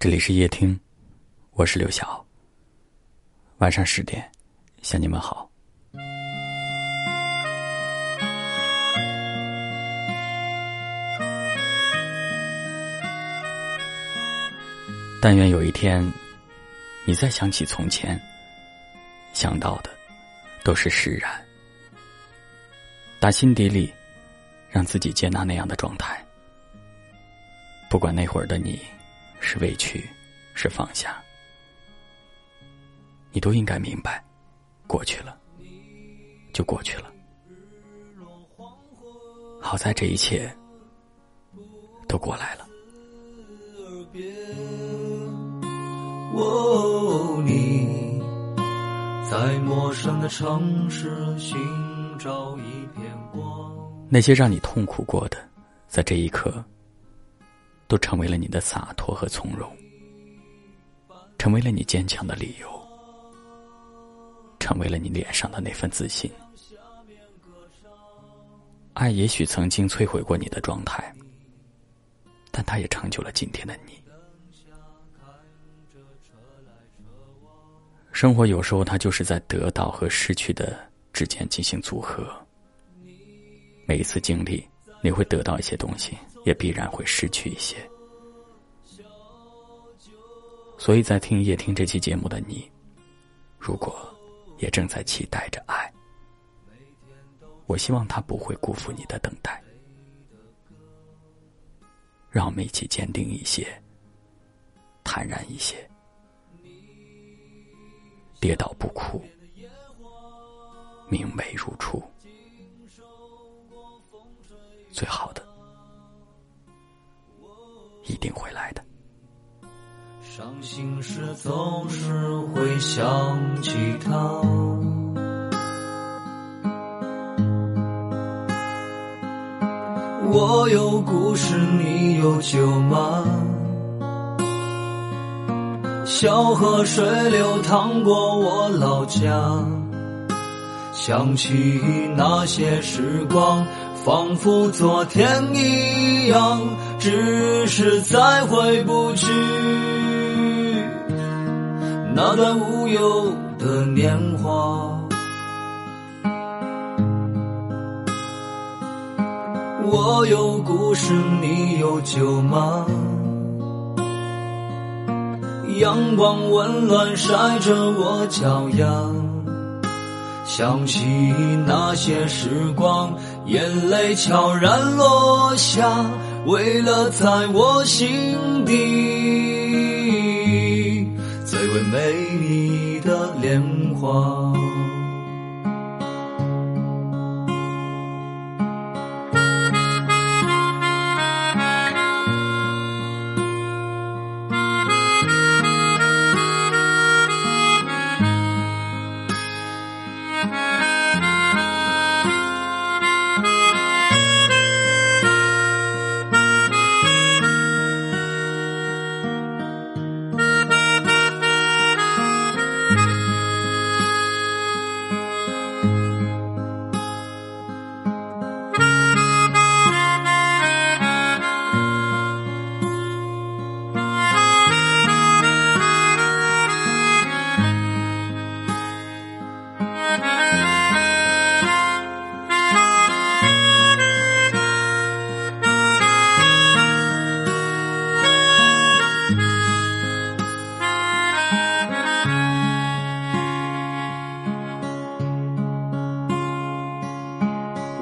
这里是夜听，我是刘晓。晚上十点，向你们好。但愿有一天，你再想起从前，想到的都是释然，打心底里让自己接纳那样的状态。不管那会儿的你。是委屈，是放下，你都应该明白，过去了，就过去了。好在这一切都过来了。哦，你在陌生的城市寻找一片光。那些让你痛苦过的，在这一刻。都成为了你的洒脱和从容，成为了你坚强的理由，成为了你脸上的那份自信。爱也许曾经摧毁过你的状态，但它也成就了今天的你。生活有时候它就是在得到和失去的之间进行组合。每一次经历，你会得到一些东西。也必然会失去一些，所以在听夜听这期节目的你，如果也正在期待着爱，我希望他不会辜负你的等待。让我们一起坚定一些，坦然一些，跌倒不哭，明媚如初，最好的。一定会来的。伤心时总是会想起他。我有故事，你有酒吗？小河水流淌过我老家，想起那些时光。仿佛昨天一样，只是再回不去那段无忧的年华。我有故事，你有酒吗？阳光温暖晒着我脚丫。想起那些时光，眼泪悄然落下，为了在我心底最为美丽的莲花。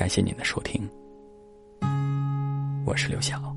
感谢您的收听，我是刘晓。